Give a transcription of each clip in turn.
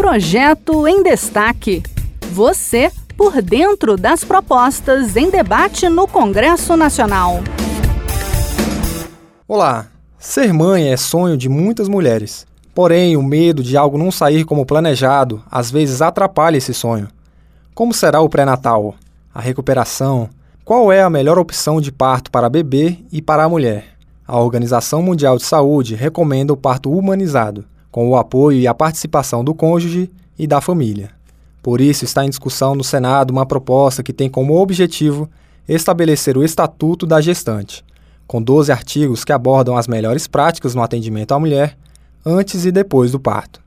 Projeto em Destaque. Você por dentro das propostas em debate no Congresso Nacional. Olá! Ser mãe é sonho de muitas mulheres. Porém, o medo de algo não sair como planejado às vezes atrapalha esse sonho. Como será o pré-natal? A recuperação? Qual é a melhor opção de parto para bebê e para a mulher? A Organização Mundial de Saúde recomenda o parto humanizado, com o apoio e a participação do cônjuge e da família. Por isso, está em discussão no Senado uma proposta que tem como objetivo estabelecer o Estatuto da Gestante, com 12 artigos que abordam as melhores práticas no atendimento à mulher antes e depois do parto.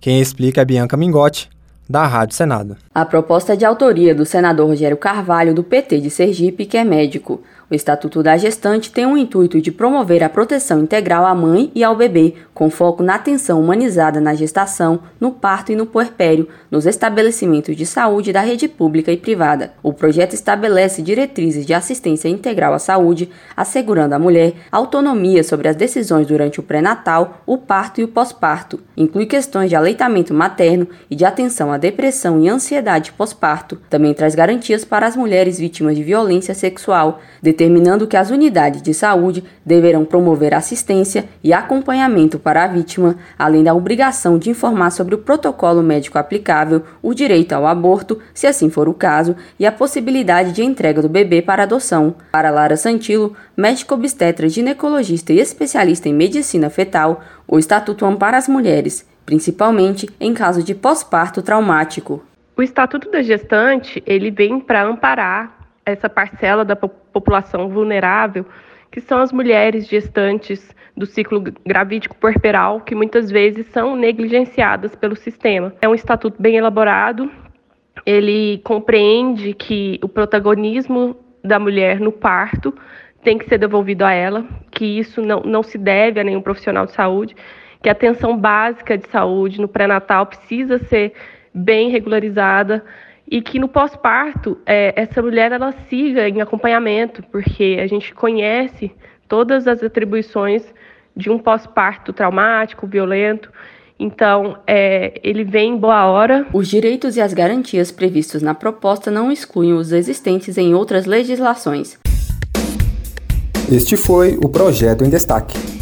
Quem explica é Bianca Mingotti, da Rádio Senado. A proposta é de autoria do senador Rogério Carvalho, do PT de Sergipe, que é médico. O Estatuto da Gestante tem o intuito de promover a proteção integral à mãe e ao bebê, com foco na atenção humanizada na gestação, no parto e no puerpério, nos estabelecimentos de saúde da rede pública e privada. O projeto estabelece diretrizes de assistência integral à saúde, assegurando à mulher autonomia sobre as decisões durante o pré-natal, o parto e o pós-parto. Inclui questões de aleitamento materno e de atenção à depressão e ansiedade pós-parto. Também traz garantias para as mulheres vítimas de violência sexual, determinando que as unidades de saúde deverão promover assistência e acompanhamento para a vítima, além da obrigação de informar sobre o protocolo médico aplicável, o direito ao aborto, se assim for o caso, e a possibilidade de entrega do bebê para adoção. Para Lara Santilo, médico obstetra, ginecologista e especialista em medicina fetal, o Estatuto ampara as mulheres, principalmente em caso de pós-parto traumático. O Estatuto da Gestante, ele vem para amparar essa parcela da população vulnerável, que são as mulheres gestantes do ciclo gravídico puerperal, que muitas vezes são negligenciadas pelo sistema. É um estatuto bem elaborado, ele compreende que o protagonismo da mulher no parto tem que ser devolvido a ela, que isso não, não se deve a nenhum profissional de saúde, que a atenção básica de saúde no pré-natal precisa ser bem regularizada, e que no pós-parto é, essa mulher ela siga em acompanhamento, porque a gente conhece todas as atribuições de um pós-parto traumático, violento. Então, é, ele vem em boa hora. Os direitos e as garantias previstos na proposta não excluem os existentes em outras legislações. Este foi o projeto em destaque.